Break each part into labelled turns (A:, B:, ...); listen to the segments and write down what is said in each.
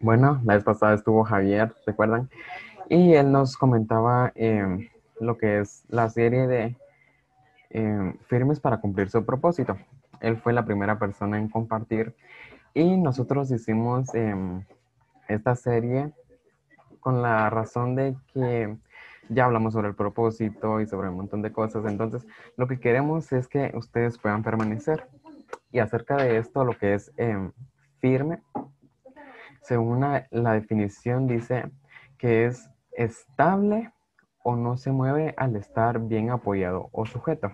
A: Bueno, la vez pasada estuvo Javier, ¿recuerdan? Y él nos comentaba em, lo que es la serie de em, firmes para cumplir su propósito. Él fue la primera persona en compartir y nosotros hicimos em, esta serie con la razón de que ya hablamos sobre el propósito y sobre un montón de cosas. Entonces, lo que queremos es que ustedes puedan permanecer. Y acerca de esto, lo que es firme, según la definición, dice que es estable o no se mueve al estar bien apoyado o sujeto.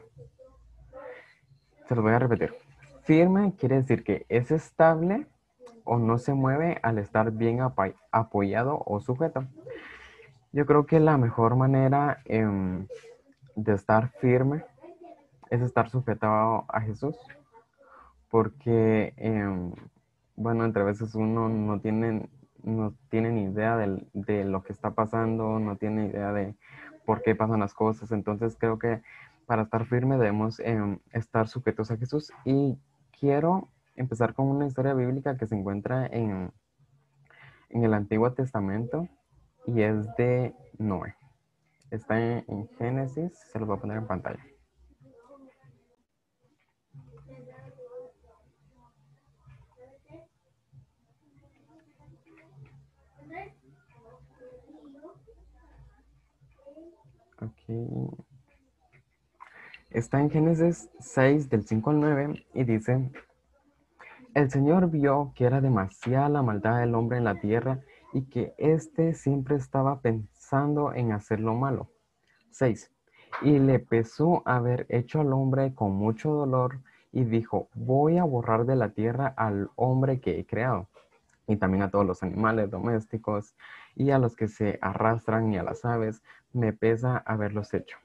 A: Se lo voy a repetir. Firme quiere decir que es estable o no se mueve al estar bien apoyado o sujeto. Yo creo que la mejor manera em, de estar firme es estar sujetado a Jesús. Porque, em, bueno, entre veces uno no tiene no tienen idea de, lo que está pasando, no tienen idea de por qué pasan las cosas. Entonces creo que para estar firme debemos em, estar sujetos a Jesús. Y quiero empezar con una historia bíblica que se encuentra en, en el Antiguo Testamento y es de Noé. Está en, en Génesis, se los voy a poner en pantalla. Está en Génesis 6 del 5 al 9 y dice, el Señor vio que era demasiada la maldad del hombre en la tierra y que éste siempre estaba pensando en hacer lo malo. 6. Y le pesó haber hecho al hombre con mucho dolor y dijo, voy a borrar de la tierra al hombre que he creado y también a todos los animales domésticos y a los que se arrastran y a las aves, me pesa haberlos hecho.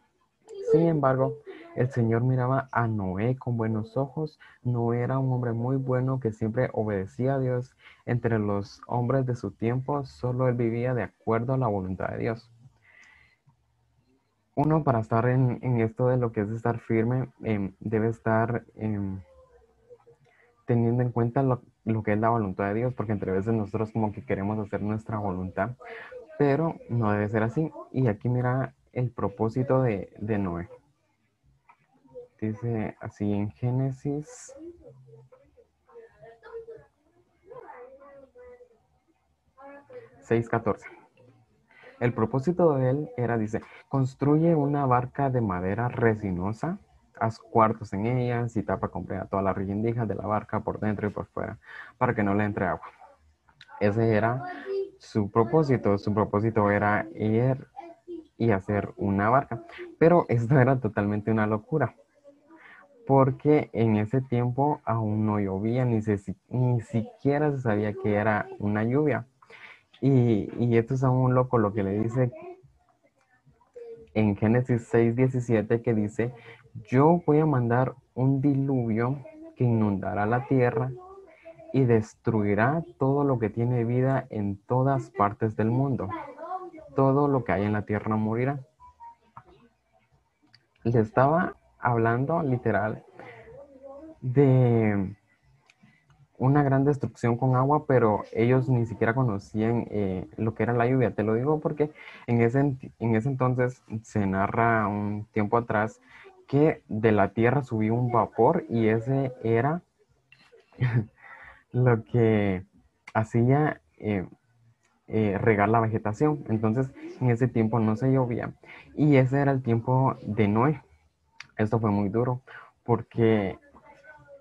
A: Sin embargo, el Señor miraba a Noé con buenos ojos. No era un hombre muy bueno que siempre obedecía a Dios. Entre los hombres de su tiempo, solo él vivía de acuerdo a la voluntad de Dios. Uno para estar en, esto de lo que es estar firme, em, debe estar em, teniendo en cuenta lo, que es la voluntad de Dios, porque entre veces nosotros como que queremos hacer nuestra voluntad, pero no debe ser así. Y aquí mira el propósito de, Noé. Dice así en Génesis. catorce El propósito de él era, dice, construye una barca de madera resinosa haz cuartos en ellas y tapa completa todas las rendijas de la barca por dentro y por fuera para que no le entre agua. Ese era su propósito. Su propósito era ir y hacer una barca. Pero esto era totalmente una locura. Porque en ese tiempo aún no llovía, ni, ni siquiera se sabía que era una lluvia. Y, y esto es aún loco lo que le dice en Génesis 6, 17, que dice, yo voy a mandar un diluvio que inundará la tierra y destruirá todo lo que tiene vida en todas partes del mundo. Todo lo que hay en la tierra morirá. Le estaba hablando literal de una gran destrucción con agua, pero ellos ni siquiera conocían eh, lo que era la lluvia. Te lo digo porque en ese, en ese entonces se narra un tiempo atrás que de la tierra subió un vapor y ese era lo que hacía eh, eh, regar la vegetación. Entonces, en ese tiempo no se llovía. Y ese era el tiempo de Noé. Esto fue muy duro porque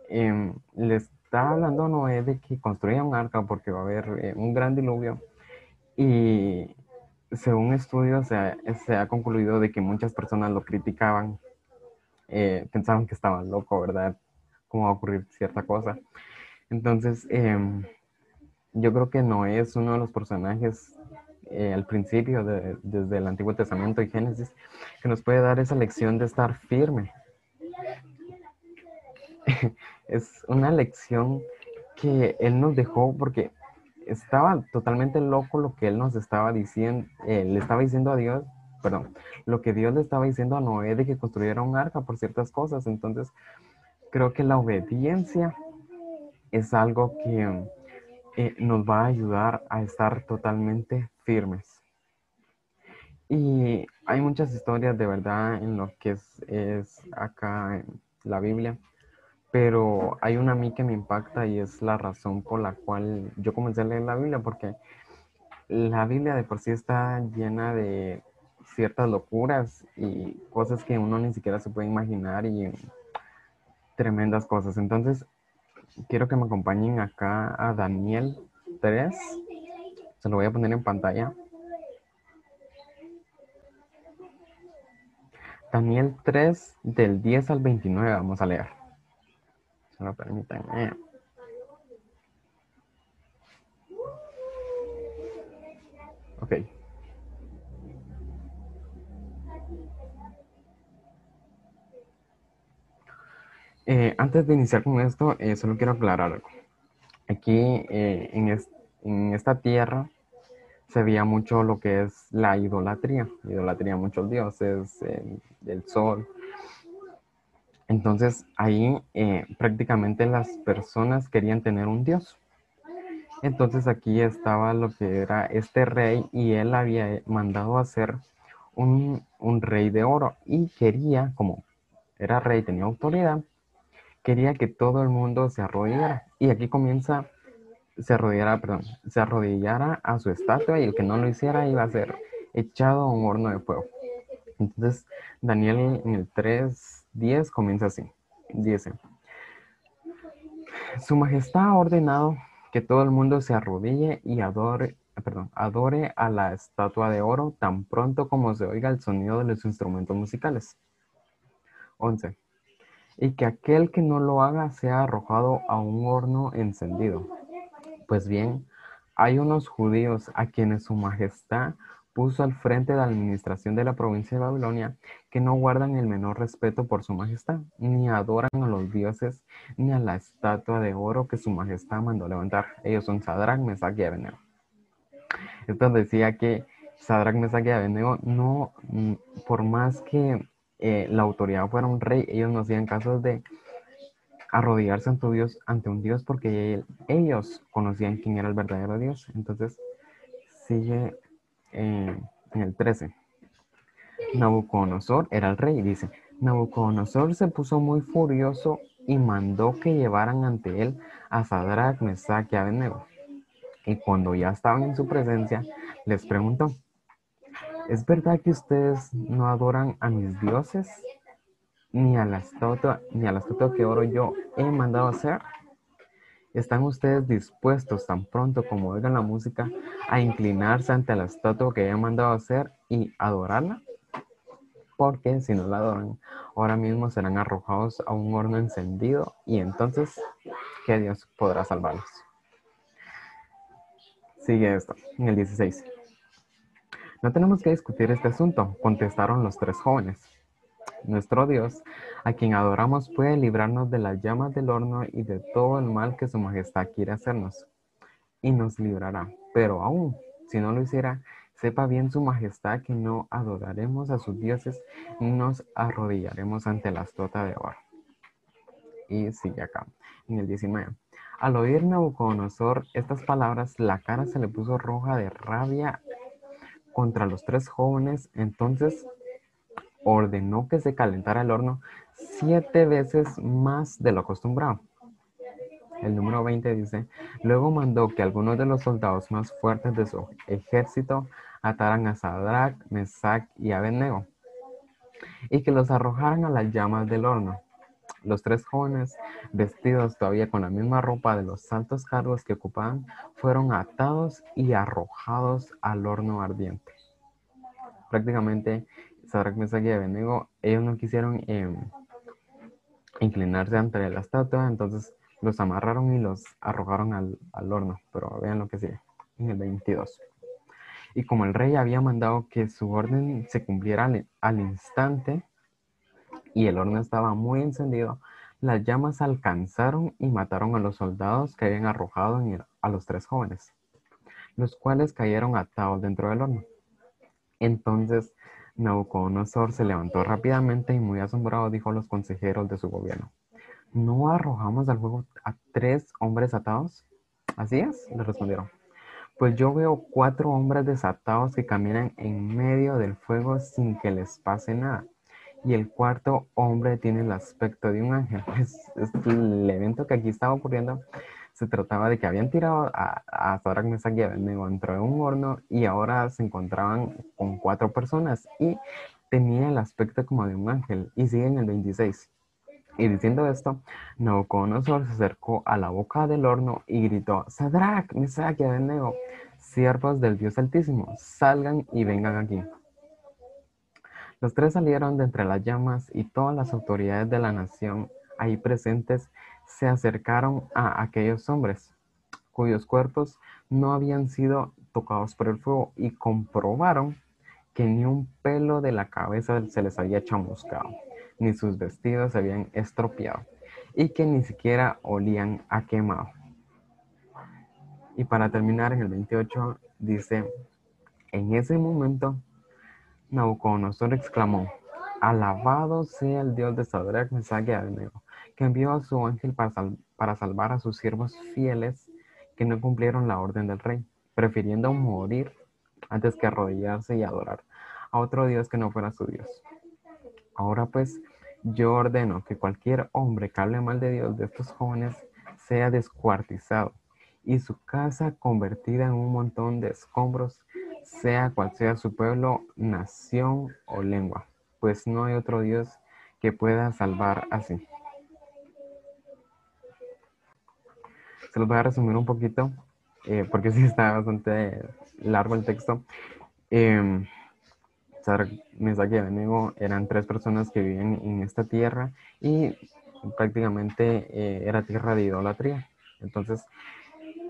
A: eh, le está hablando Noé de que construya un arca porque va a haber eh, un gran diluvio. Y según estudios se se ha concluido de que muchas personas lo criticaban eh, pensaban que estaba loco, ¿verdad? ¿Cómo va a ocurrir cierta cosa? Entonces, em, yo creo que Noé es uno de los personajes eh, al principio, desde el Antiguo Testamento y Génesis, que nos puede dar esa lección de estar firme. es una lección que Él nos dejó porque estaba totalmente loco lo que Él nos estaba diciendo, eh, le estaba diciendo a Dios perdón, lo que Dios le estaba diciendo a Noé de que construyera un arca por ciertas cosas. Entonces, creo que la obediencia es algo que, eh, nos va a ayudar a estar totalmente firmes. Y hay muchas historias de verdad en lo que es, es acá en la Biblia, pero hay una a mí que me impacta y es la razón por la cual yo comencé a leer la Biblia, porque la Biblia de por sí está llena de ciertas locuras y cosas que uno ni siquiera se puede imaginar y tremendas cosas. Entonces, quiero que me acompañen acá a Daniel 3. Se lo voy a poner en pantalla. Daniel 3 del 10 al 29 vamos a leer. Se lo permitan. Ok. Eh, antes de iniciar con esto, eh, solo quiero aclarar algo. Aquí eh, en, en, esta tierra se veía mucho lo que es la idolatría. Idolatría a muchos dioses, del sol. Entonces ahí prácticamente las personas querían tener un dios. Entonces aquí estaba lo que era este rey y él había mandado hacer un, un rey de oro y quería, como era rey, tenía autoridad, quería que todo el mundo se arrodillara. Y aquí comienza, se arrodillara, perdón, se arrodillara a su estatua y el que no lo hiciera iba a ser echado a un horno de fuego. Entonces, Daniel en el 3.10 comienza así. Dice, Su Majestad ha ordenado que todo el mundo se arrodille y adore, perdón, adore a la estatua de oro tan pronto como se oiga el sonido de los instrumentos musicales. 11 y que aquel que no lo haga sea arrojado a un horno encendido. Pues bien, hay unos judíos a quienes su majestad puso al frente de la administración de la provincia de Babilonia que no guardan el menor respeto por su majestad, ni adoran a los dioses, ni a la estatua de oro que su majestad mandó levantar. Ellos son Sadrach, Mesach y Abednego. Esto decía que Sadrach, Mesach y Abednego no, mm, por más que eh, la autoridad fuera un rey, ellos no hacían caso de arrodillarse ante, Dios, ante un Dios porque ellos conocían quién era el verdadero Dios. Entonces, sigue en el 13. Nabucodonosor era el rey, dice. Nabucodonosor se puso muy furioso y mandó que llevaran ante él a Sadrach, Mesach y Abednego. Y cuando ya estaban en su presencia, les preguntó, ¿Es verdad que ustedes no adoran a mis dioses? Ni a la estatua, ni a la estatua que oro yo he mandado hacer. ¿Están ustedes dispuestos tan pronto como oigan la música a inclinarse ante la estatua que he mandado hacer y adorarla? Porque si no la adoran, ahora mismo serán arrojados a un horno encendido y entonces, ¿qué Dios podrá salvarlos? Sigue esto, en el 16. No tenemos que discutir este asunto, contestaron los tres jóvenes. Nuestro Dios, a quien adoramos, puede librarnos de las llamas del horno y de todo el mal que su majestad quiere hacernos. Y nos librará. Pero aún, si no lo hiciera, sepa bien su majestad que no adoraremos a sus dioses nos arrodillaremos ante la estota de oro. Y sigue acá, en el 19. Al oír Nabucodonosor estas palabras, la cara se le puso roja de rabia contra los tres jóvenes, entonces ordenó que se calentara el horno siete veces más de lo acostumbrado. El número 20 dice, luego mandó que algunos de los soldados más fuertes de su ejército ataran a Sadrach, Mesach y Abednego y que los arrojaran a las llamas del horno. Los tres jóvenes, vestidos todavía con la misma ropa de los altos cargos que ocupaban, fueron atados y arrojados al horno ardiente. Prácticamente, Sadrach, Mesach y Abednego, ellos no quisieron em, inclinarse ante la estatua, entonces los amarraron y los arrojaron al, al horno. Pero vean lo que sigue, en el 22. Y como el rey había mandado que su orden se cumpliera al, al instante, y el horno estaba muy encendido, las llamas alcanzaron y mataron a los soldados que habían arrojado a los tres jóvenes, los cuales cayeron atados dentro del horno. Entonces Nabucodonosor se levantó rápidamente y muy asombrado dijo a los consejeros de su gobierno, ¿no arrojamos al fuego a tres hombres atados? Así es, le respondieron. Pues yo veo cuatro hombres desatados que caminan en medio del fuego sin que les pase nada. Y el cuarto hombre tiene el aspecto de un ángel. Es, el evento que aquí estaba ocurriendo. Se trataba de que habían tirado a, a Sadrach, Mesach y Abednego dentro de un horno y ahora se encontraban con cuatro personas y tenía el aspecto como de un ángel. Y sigue en el 26. Y diciendo esto, Nabucodonosor se acercó a la boca del horno y gritó, Sadrach, Mesach y Abednego, siervos del Dios Altísimo, salgan y vengan aquí. Los tres salieron de entre las llamas y todas las autoridades de la nación ahí presentes se acercaron a aquellos hombres, cuyos cuerpos no habían sido tocados por el fuego y comprobaron que ni un pelo de la cabeza se les había chamuscado ni sus vestidos se habían estropeado, y que ni siquiera olían a quemado. Y para terminar, en el 28 dice, en ese momento, Nabucodonosor exclamó, alabado sea el Dios de Sadrach, Mesach y Abednego, que envió a su ángel para, para salvar a sus siervos fieles que no cumplieron la orden del rey, prefiriendo morir antes que arrodillarse y adorar a otro Dios que no fuera su Dios. Ahora pues, yo ordeno que cualquier hombre que hable mal de Dios de estos jóvenes sea descuartizado y su casa convertida en un montón de escombros, sea cual sea su pueblo, nación o lengua, pues no hay otro Dios que pueda salvar así. Se los voy a resumir un poquito, eh, porque sí está bastante largo el texto. Em, Mesach y Abednego eran tres personas que vivían en esta tierra y prácticamente eh, era tierra de idolatría. Entonces,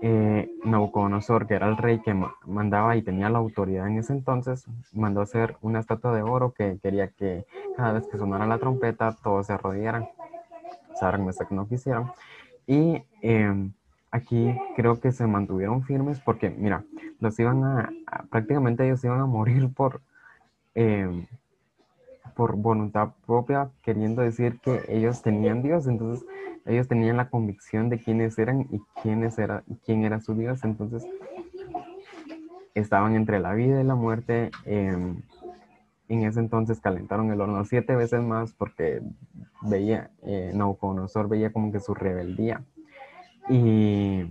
A: eh, Nabucodonosor, que era el rey que mandaba y tenía la autoridad en ese entonces, mandó hacer una estatua de oro que quería que cada vez que sonara la trompeta todos se arrodillaran. Sadrach, Mesach no quisieron. Y em, aquí creo que se mantuvieron firmes porque, mira, los iban a, prácticamente ellos iban a morir por, Em, por voluntad propia, queriendo decir que ellos tenían Dios, entonces ellos tenían la convicción de quiénes eran y quiénes era, quién era su Dios, entonces estaban entre la vida y la muerte. Em, en ese entonces calentaron el horno siete veces más porque veía, eh, Nauconosor veía como que su rebeldía. Y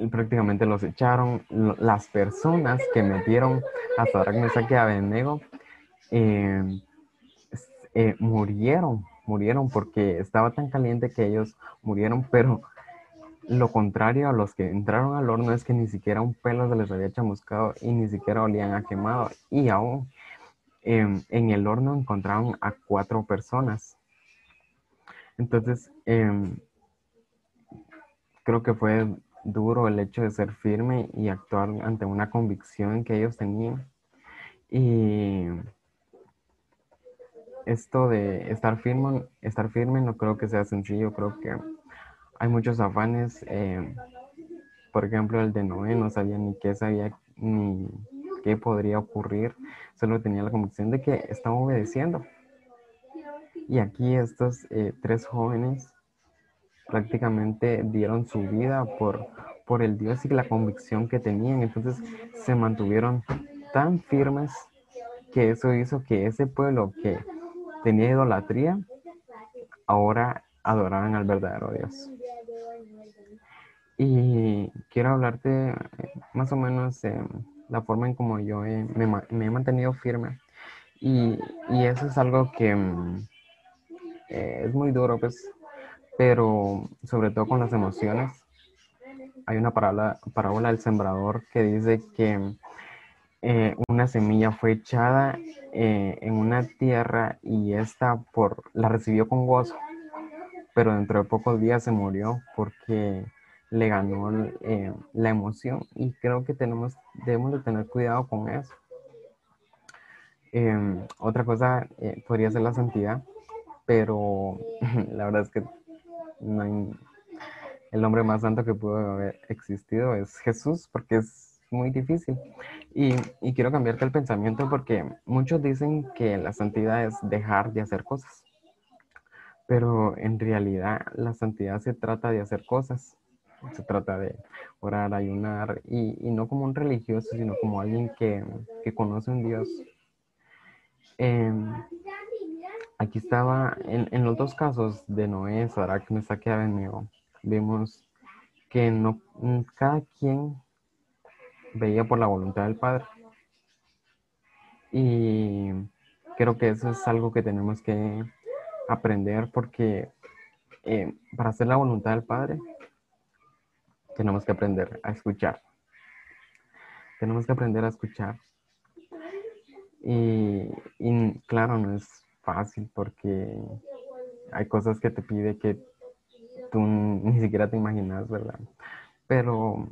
A: y prácticamente los echaron. Las personas que metieron a Sadrach, Mesach y Abednego eh, eh, murieron, murieron porque estaba tan caliente que ellos murieron, pero lo contrario a los que entraron al horno es que ni siquiera un pelo se les había chamuscado y ni siquiera olían a quemado. Y aún em, en el horno encontraron a cuatro personas. Entonces, em, creo que fue duro el hecho de ser firme y actuar ante una convicción que ellos tenían. Y esto de estar firme, estar firme no creo que sea sencillo, creo que hay muchos afanes. Eh, por ejemplo, el de Noé no sabía ni qué sabía ni qué podría ocurrir, solo tenía la convicción de que estaba obedeciendo. Y aquí estos eh, tres jóvenes prácticamente dieron su vida por, por el Dios y la convicción que tenían. Entonces se mantuvieron tan firmes que eso hizo que ese pueblo que tenía idolatría ahora adoraran al verdadero Dios. Y quiero hablarte más o menos de la forma en como yo me, he mantenido firme. Y, eso es algo que mm, eh, es muy duro, pues pero sobre todo con las emociones. Hay una parábola, parábola del sembrador que dice que eh, una semilla fue echada eh, en una tierra y esta por, la recibió con gozo, pero dentro de pocos días se murió porque le ganó eh, la emoción y creo que tenemos, debemos de tener cuidado con eso. Em, otra cosa podría ser la santidad, pero la verdad es que el hombre más santo que pudo haber existido es Jesús, porque es muy difícil. Y, quiero cambiarte el pensamiento porque muchos dicen que la santidad es dejar de hacer cosas, pero en realidad la santidad se trata de hacer cosas. se trata de orar, ayunar, y, no como un religioso, sino como alguien que, conoce un Dios. Em, aquí estaba, en, los dos casos de Noé, Sarak, Mesaque y Abednego, vimos que no, cada quien veía por la voluntad del Padre. Y creo que eso es algo que tenemos que aprender porque eh, para hacer la voluntad del Padre tenemos que aprender a escuchar. Tenemos que aprender a escuchar. Y, claro, no es fácil porque hay cosas que te pide que tú ni siquiera te imaginas, ¿verdad? Pero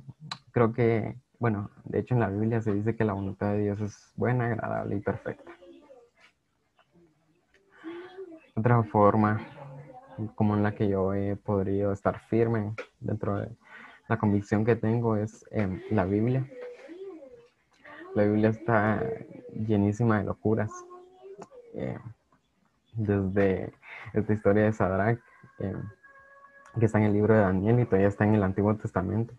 A: creo que, bueno, de hecho en la Biblia se dice que la voluntad de Dios es buena, agradable y perfecta. Otra forma como en la que yo he podido estar firme dentro de la convicción que tengo es en la Biblia. La Biblia está llenísima de locuras. Eh, desde esta historia de Sadrach, eh, que está en el libro de Daniel y todavía está en el Antiguo Testamento.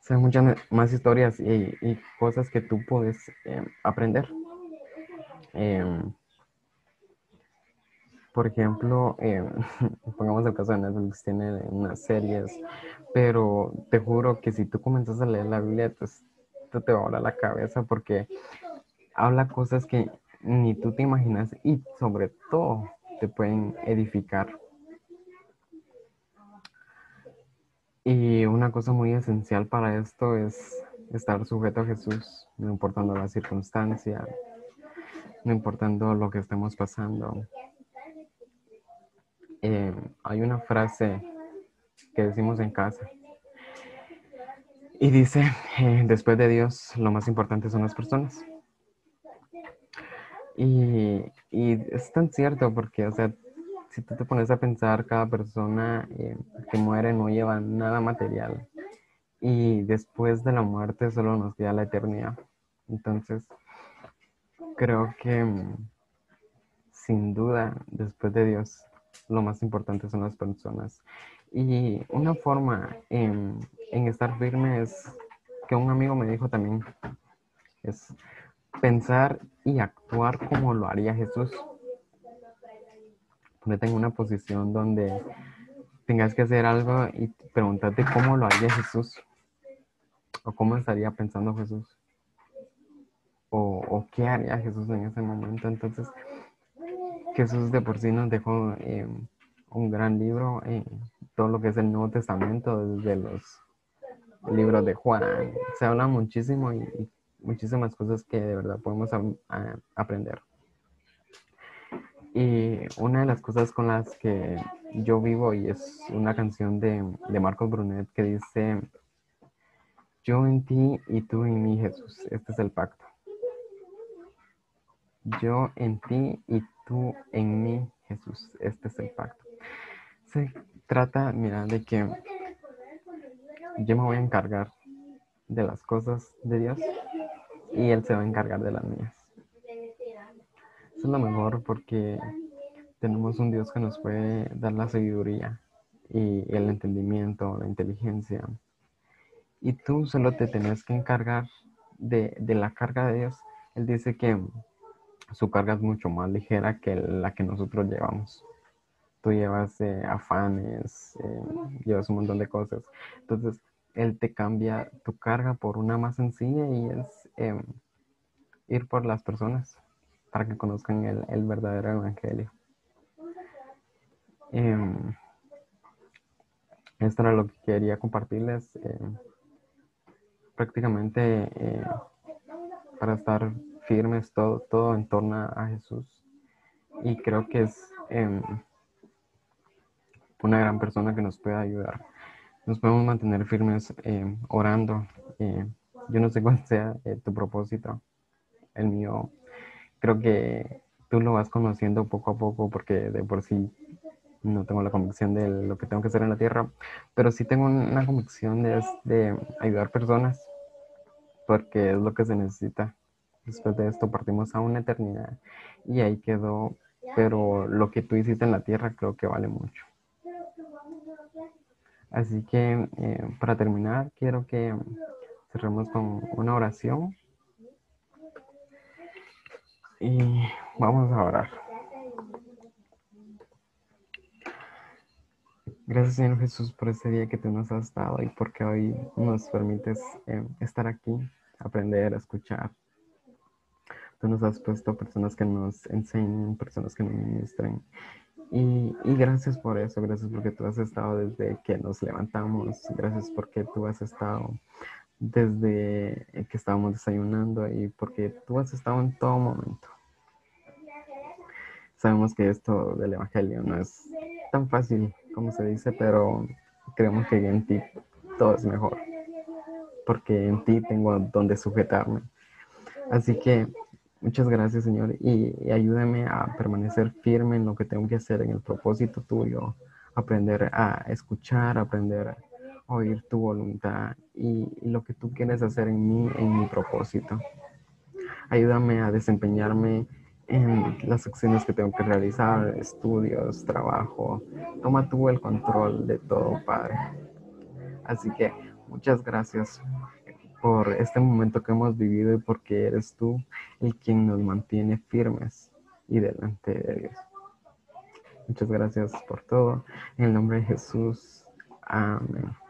A: Son muchas más historias y, cosas que tú puedes eh, aprender. Por ejemplo, eh, pongamos el caso de Netflix, tiene unas series, pero te juro que si tú comienzas a leer la Biblia, pues, te va a volar la cabeza porque habla cosas que ni tú te imaginas y sobre todo te pueden edificar. Y una cosa muy esencial para esto es estar sujeto a Jesús, no importando la circunstancia, no importando lo que estemos pasando. Eh, hay una frase que decimos en casa y dice, eh, después de Dios, lo más importante son las personas. Y, es tan cierto porque, o sea, si tú te pones a pensar, cada persona eh, que muere no lleva nada material. Y después de la muerte solo nos queda la eternidad. Entonces, creo que mm, sin duda, después de Dios, lo más importante son las personas. Y una forma en, estar firme es que un amigo me dijo también, es pensar y actuar como lo haría Jesús. Ponete en una posición donde tengas que hacer algo y preguntarte cómo lo haría Jesús o cómo estaría pensando Jesús o, qué haría Jesús en ese momento. Entonces, Jesús de por sí nos dejó eh, un gran libro en todo lo que es el Nuevo Testamento, desde los libros de Juan. Se habla muchísimo y, muchísimas cosas que de verdad podemos aprender. Y una de las cosas con las que yo vivo y es una canción de, de Marcos Brunet que dice, yo en ti y tú en mí, Jesús. Este es el pacto. Yo en ti y tú en mí, Jesús. Este es el pacto. Se trata, mira, de que yo me voy a encargar de las cosas de Dios y Él se va a encargar de las mías. Es lo mejor porque tenemos un Dios que nos puede dar la sabiduría y el entendimiento, la inteligencia. Y tú solo te tenés que encargar de, de la carga de Dios. Él dice que su carga es mucho más ligera que la que nosotros llevamos. Tú llevas eh, afanes, eh, llevas un montón de cosas. Entonces, Él te cambia tu carga por una más sencilla y es em, ir por las personas para que conozcan el, verdadero evangelio. Em, esto era lo que quería compartirles. Em, prácticamente eh, para estar firmes, todo, todo en torno a Jesús. Y creo que es una gran persona que nos puede ayudar. Nos podemos mantener firmes em, orando. Eh, yo no sé cuál sea eh, tu propósito. El mío, creo que tú lo vas conociendo poco a poco porque de por sí no tengo la convicción de lo que tengo que hacer en la tierra, pero sí tengo una convicción de, de ayudar personas porque es lo que se necesita. Después de esto partimos a una eternidad y ahí quedó, pero lo que tú hiciste en la tierra creo que vale mucho. Así que eh, para terminar, quiero que cerremos con una oración. Y vamos a orar. Gracias Señor Jesús por este día que tú nos has dado y porque hoy nos permites eh, estar aquí, aprender, escuchar. Tú nos has puesto personas que nos enseñen, personas que nos ministren. Y, gracias por eso, gracias porque tú has estado desde que nos levantamos, gracias porque tú has estado desde que estábamos desayunando y porque tú has estado en todo momento. Sabemos que esto del Evangelio no es tan fácil como se dice, pero creemos que en ti todo es mejor, porque en ti tengo donde sujetarme. Así que muchas gracias, Señor, y, ayúdame a permanecer firme en lo que tengo que hacer, en el propósito tuyo, aprender a escuchar, aprender a oír tu voluntad y, y lo que tú quieres hacer en mí, en mi propósito. Ayúdame a desempeñarme en las acciones que tengo que realizar, estudios, trabajo. Toma tú el control de todo, Padre. Así que muchas gracias por este momento que hemos vivido y porque eres tú el quien nos mantiene firmes y delante de Dios. Muchas gracias por todo. En el nombre de Jesús. Amén.